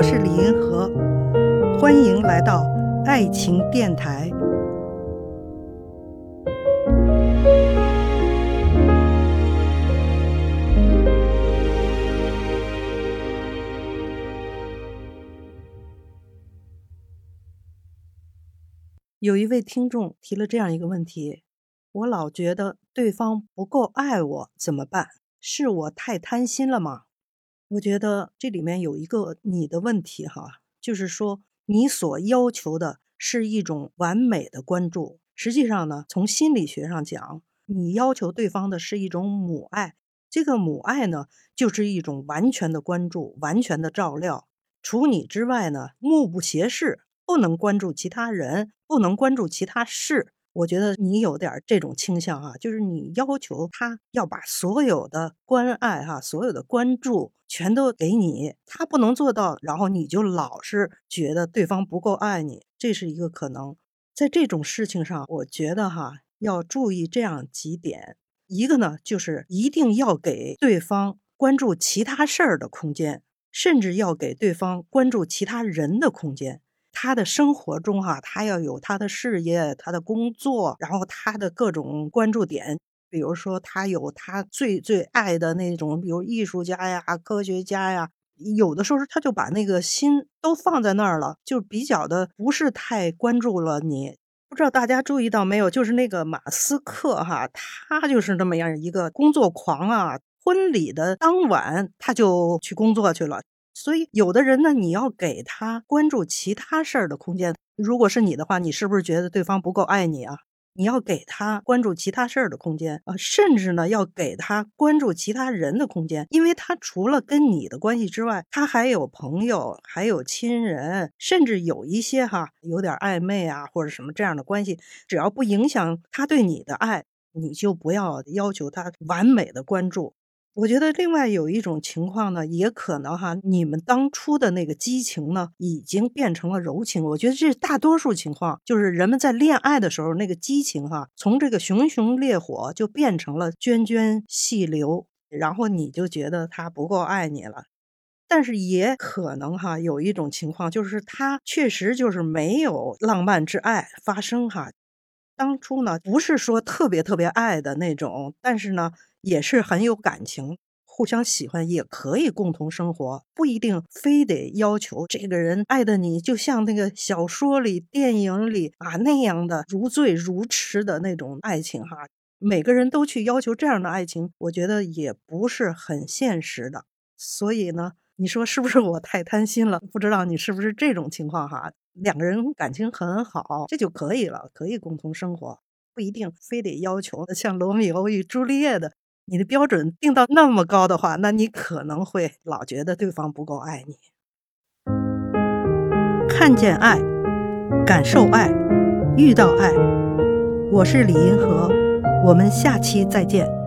我是李银河，欢迎来到爱情电台。有一位听众提了这样一个问题：我老觉得对方不够爱我，怎么办？是我太贪心了吗？我觉得这里面有一个你的问题哈，就是说你所要求的是一种完美的关注，实际上呢，从心理学上讲，你要求对方的是一种母爱。这个母爱呢，就是一种完全的关注、完全的照料，除你之外呢，目不斜视，不能关注其他人，不能关注其他事。我觉得你有点这种倾向哈，就是你要求他要把所有的关爱哈，所有的关注全都给你，他不能做到，然后你就老是觉得对方不够爱你，这是一个可能。在这种事情上，我觉得哈要注意这样几点：一个呢，就是一定要给对方关注其他事儿的空间，甚至要给对方关注其他人的空间。他的生活中，哈，他要有他的事业、他的工作，然后他的各种关注点。比如说，他有他最最爱的那种，比如艺术家呀、科学家呀。有的时候，他就把那个心都放在那儿了，就比较的不是太关注了你。不知道大家注意到没有？就是那个马斯克，哈，他就是那么样一个工作狂啊。婚礼的当晚，他就去工作去了。所以，有的人呢，你要给他关注其他事儿的空间。如果是你的话，你是不是觉得对方不够爱你啊？你要给他关注其他事儿的空间啊，甚至呢，要给他关注其他人的空间，因为他除了跟你的关系之外，他还有朋友，还有亲人，甚至有一些哈有点暧昧啊或者什么这样的关系，只要不影响他对你的爱，你就不要要求他完美的关注。我觉得另外有一种情况呢，也可能哈，你们当初的那个激情呢，已经变成了柔情。我觉得这是大多数情况就是人们在恋爱的时候那个激情哈，从这个熊熊烈火就变成了涓涓细流，然后你就觉得他不够爱你了。但是也可能哈，有一种情况就是他确实就是没有浪漫之爱发生哈。当初呢，不是说特别特别爱的那种，但是呢。也是很有感情，互相喜欢也可以共同生活，不一定非得要求这个人爱的你就像那个小说里、电影里啊那样的如醉如痴的那种爱情哈。每个人都去要求这样的爱情，我觉得也不是很现实的。所以呢，你说是不是我太贪心了？不知道你是不是这种情况哈？两个人感情很好，这就可以了，可以共同生活，不一定非得要求像罗密欧与朱丽叶的。你的标准定到那么高的话，那你可能会老觉得对方不够爱你。看见爱，感受爱，遇到爱。我是李银河，我们下期再见。